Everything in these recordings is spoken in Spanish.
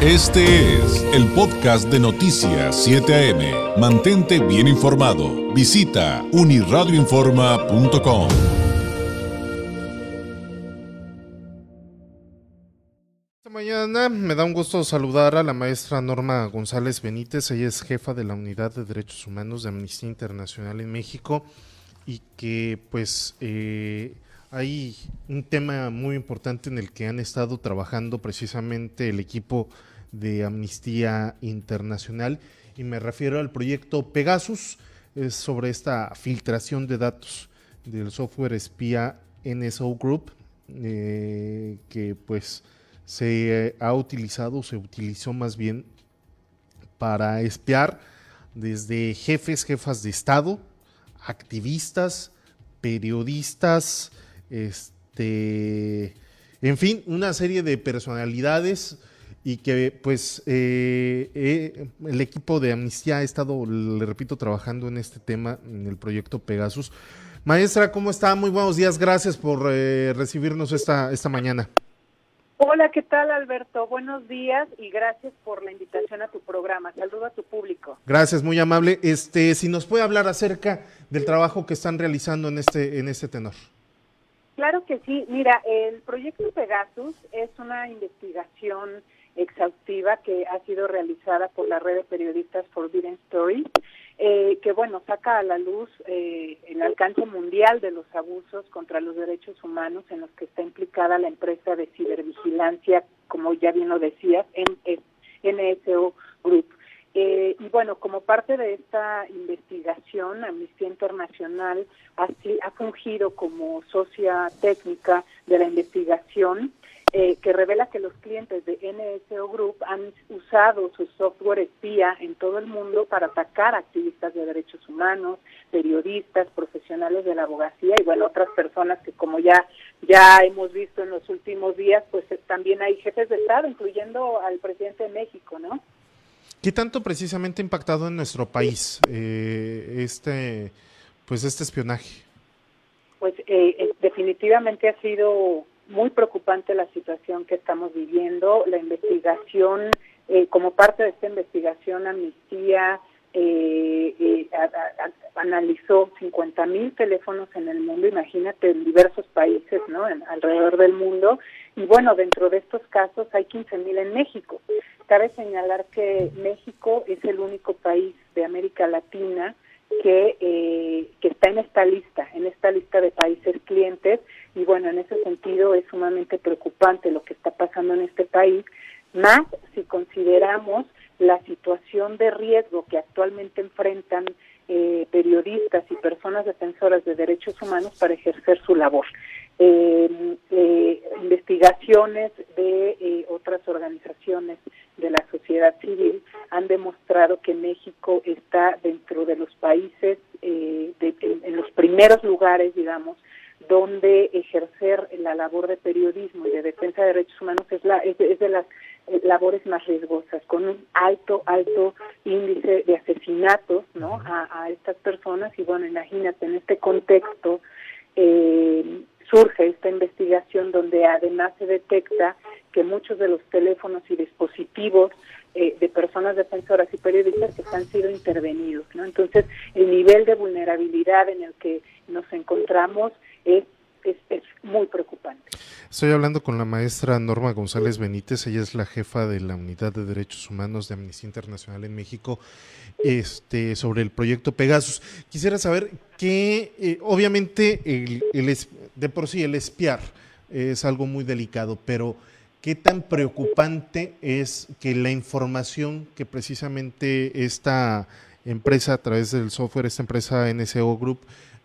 Este es el podcast de Noticias 7 AM. Mantente bien informado. Visita uniradioinforma.com. Esta mañana me da un gusto saludar a la maestra Norma González Benítez. Ella es jefa de la Unidad de Derechos Humanos de Amnistía Internacional en México y que pues eh, hay un tema muy importante en el que han estado trabajando precisamente el equipo de Amnistía Internacional y me refiero al proyecto Pegasus, es sobre esta filtración de datos del software espía NSO Group, eh, que pues se ha utilizado, se utilizó más bien para espiar desde jefes, jefas de Estado, activistas, periodistas, este, en fin, una serie de personalidades y que pues eh, eh, el equipo de Amnistía ha estado, le repito, trabajando en este tema, en el proyecto Pegasus. Maestra, ¿cómo está? Muy buenos días, gracias por eh, recibirnos esta, esta mañana. Hola, ¿qué tal Alberto? Buenos días y gracias por la invitación a tu programa. Saludo a tu público. Gracias, muy amable. Este, si nos puede hablar acerca del trabajo que están realizando en este, en este tenor. Claro que sí. Mira, el proyecto Pegasus es una investigación exhaustiva que ha sido realizada por la red de periodistas Forbidden Stories, eh, que bueno, saca a la luz eh, el alcance mundial de los abusos contra los derechos humanos en los que está implicada la empresa de cibervigilancia, como ya bien lo decías, NSO Group. Eh, y bueno, como parte de esta investigación, Amnistía Internacional ha, ha fungido como socia técnica de la investigación eh, que revela que los clientes de NSO Group han usado su software espía en todo el mundo para atacar activistas de derechos humanos, periodistas, profesionales de la abogacía y bueno, otras personas que como ya ya hemos visto en los últimos días, pues también hay jefes de Estado, incluyendo al presidente de México, ¿no? ¿Qué tanto precisamente ha impactado en nuestro país eh, este, pues este espionaje? Pues definitivamente ha sido muy preocupante la situación que estamos viviendo. La investigación, eh, como parte de esta investigación, Amnistía eh, eh analizó 50 mil teléfonos en el mundo, imagínate, en diversos países, ¿no? alrededor del mundo. Y bueno, dentro de estos casos hay 15 mil en México. Cabe señalar que México es el único país de América Latina que, eh, que está en esta lista, en esta lista de países clientes, y bueno, en ese sentido es sumamente preocupante lo que está pasando en este país, más si consideramos la situación de riesgo que actualmente enfrentan eh, periodistas y personas defensoras de derechos humanos para ejercer su labor. Eh, investigaciones de otras organizaciones de la sociedad civil han demostrado que México está dentro de los países, eh, en, los primeros lugares, digamos, donde ejercer la labor de periodismo y de defensa de derechos humanos es, la, es, de las eh, labores más riesgosas, con un alto, alto índice de asesinatos ¿no? a, estas personas. Y bueno, imagínate, en este contexto eh, surge esta investigación donde además se detecta que muchos de los teléfonos y dispositivos eh, de personas defensoras y periodistas que han sido intervenidos. ¿no? Entonces, el nivel de vulnerabilidad en el que nos encontramos es, es, es muy preocupante. Estoy hablando con la maestra Norma González Benítez, ella es la jefa de la Unidad de Derechos Humanos de Amnistía Internacional en México, este, sobre el proyecto Pegasus. Quisiera saber que, eh, obviamente, el, el, de por sí el espiar es algo muy delicado, pero ¿Qué tan preocupante es que la información que precisamente esta empresa a través del software, esta empresa NSO Group,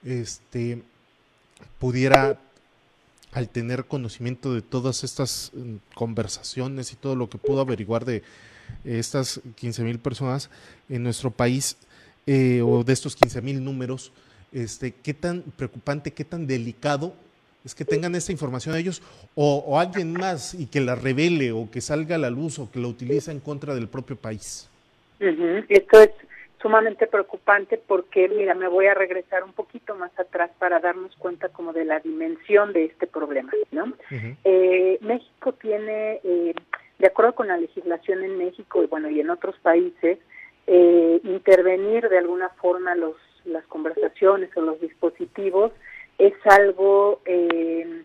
este, pudiera, al tener conocimiento de todas estas mm, conversaciones y todo lo que pudo averiguar de estas 15 mil personas en nuestro país, eh, o de estos 15 mil números, este, qué tan preocupante, qué tan delicado es que tengan esta información ellos o, alguien más y que la revele o que salga a la luz o que la utilice en contra del propio país. Esto es sumamente preocupante porque, mira, me voy a regresar un poquito más atrás para darnos cuenta como de la dimensión de este problema, ¿no? Eh, México tiene eh, de acuerdo con la legislación en México y bueno y en otros países, eh, intervenir de alguna forma los las conversaciones o los dispositivos es algo eh,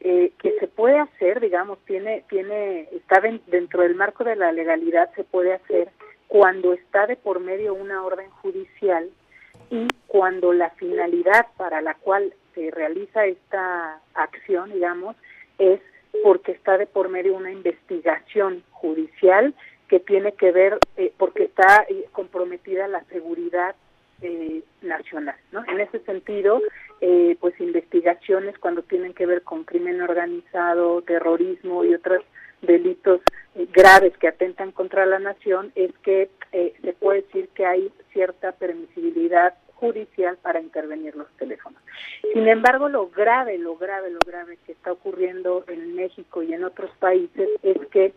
eh, que se puede hacer, digamos, tiene, tiene, está dentro del marco de la legalidad, se puede hacer cuando está de por medio una orden judicial y cuando la finalidad para la cual se realiza esta acción, digamos, es porque está de por medio una investigación judicial que tiene que ver, eh, porque está comprometida la seguridad eh, nacional. ¿no? En ese sentido, eh, pues investigaciones cuando tienen que ver con crimen organizado, terrorismo y otros delitos eh, graves que atentan contra la nación, es que se puede decir que hay cierta permisibilidad judicial para intervenir los teléfonos. Sin embargo, lo grave, lo grave, lo grave que está ocurriendo en México y en otros países es que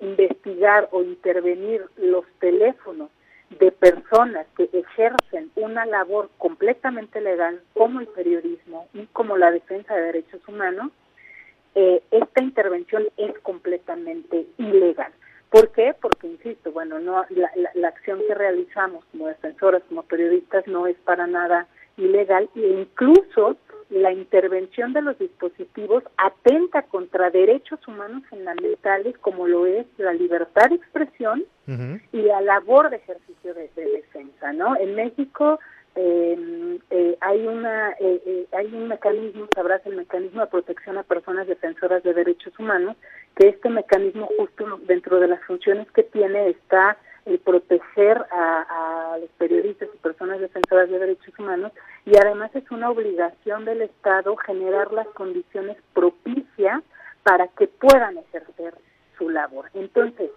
investigar o intervenir los teléfonos de personas que ejercen una labor completamente legal como el periodismo y como la defensa de derechos humanos, eh, esta intervención es completamente ilegal. ¿Por qué? Porque, insisto, bueno, no la, la, acción que realizamos como defensoras, como periodistas, no es para nada ilegal e incluso la intervención de los dispositivos atenta contra derechos humanos fundamentales como lo es la libertad de expresión y la labor de ejercicio de, defensa, ¿no? En México eh, hay una eh, eh, hay un mecanismo, sabrás el mecanismo de protección a personas defensoras de derechos humanos, que este mecanismo justo dentro de las funciones que tiene está el proteger a, los periodistas y personas defensoras de derechos humanos y además es una obligación del Estado generar las condiciones propicias para que puedan ejercer su labor. Entonces,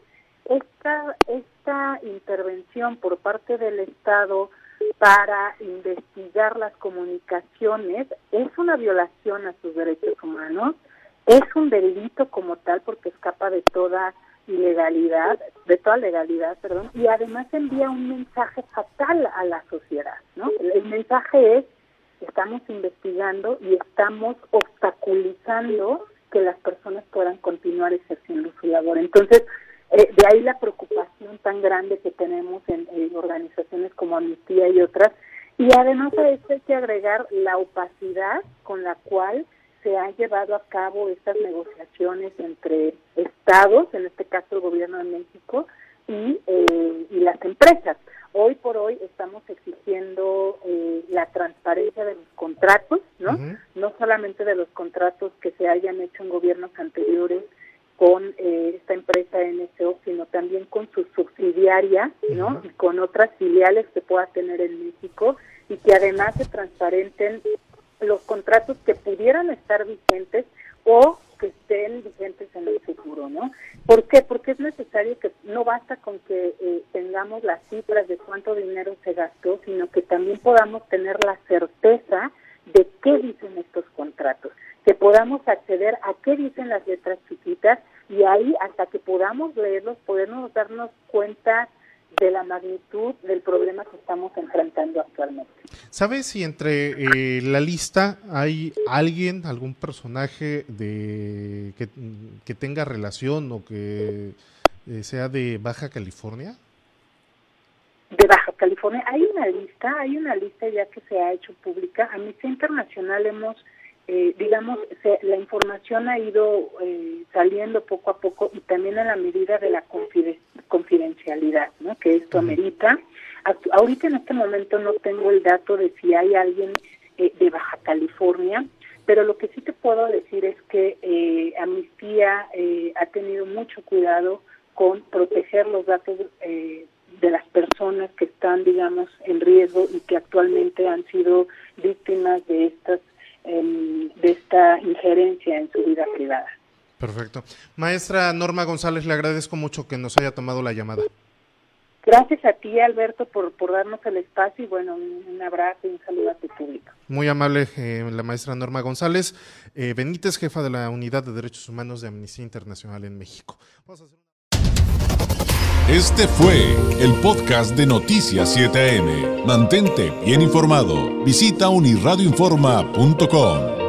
esta, esta intervención por parte del Estado para investigar las comunicaciones es una violación a sus derechos humanos, es un delito como tal porque escapa de toda ilegalidad, de toda legalidad, perdón, y además envía un mensaje fatal a la sociedad, ¿no? El, mensaje es estamos investigando y estamos obstaculizando que las personas puedan continuar ejerciendo su labor. Entonces, eh, de ahí la preocupación tan grande que tenemos en, organizaciones como Amnistía y otras. Y además a esto hay que agregar la opacidad con la cual se han llevado a cabo estas negociaciones entre estados, en este caso el gobierno de México, y, eh, y las empresas. Hoy por hoy estamos exigiendo eh, la transparencia de los contratos, ¿no? No solamente de los contratos que se hayan hecho en gobiernos anteriores con eh, esta empresa NSO, sino también con su subsidiaria, ¿no? Y con otras filiales que pueda tener en México y que además se transparenten los contratos que pudieran estar vigentes o que estén vigentes en el futuro, ¿no? ¿Por qué? Porque es necesario que no basta con que eh, tengamos las cifras de cuánto dinero se gastó, sino que también podamos tener la certeza de qué dicen estos contratos, que podamos acceder a qué dicen las letras chiquitas y ahí hasta que podamos leerlos, podemos darnos cuenta de la magnitud del problema que estamos enfrentando actualmente. ¿Sabes si entre eh, la lista hay alguien, algún personaje de que, tenga relación o que eh, sea de Baja California? De Baja California hay una lista, hay una lista ya que se ha hecho pública. Amnistía Internacional hemos eh, digamos, la información ha ido eh, saliendo poco a poco y también a la medida de la confidencialidad, ¿no? Que esto amerita. Ahorita en este momento no tengo el dato de si hay alguien eh, de Baja California, pero lo que sí te puedo decir es que eh, Amnistía ha tenido mucho cuidado con proteger los datos de las personas que están, digamos, en riesgo y que actualmente han sido víctimas de estas esta injerencia en su vida privada. Perfecto. Maestra Norma González, le agradezco mucho que nos haya tomado la llamada. Gracias a ti, Alberto, por, por darnos el espacio y bueno, un, abrazo y un saludo a tu público. Muy amable eh, la maestra Norma González eh, Benítez, jefa de la Unidad de Derechos Humanos de Amnistía Internacional en México. Este fue el podcast de Noticias 7am. Mantente bien informado. Visita unirradioinforma.com.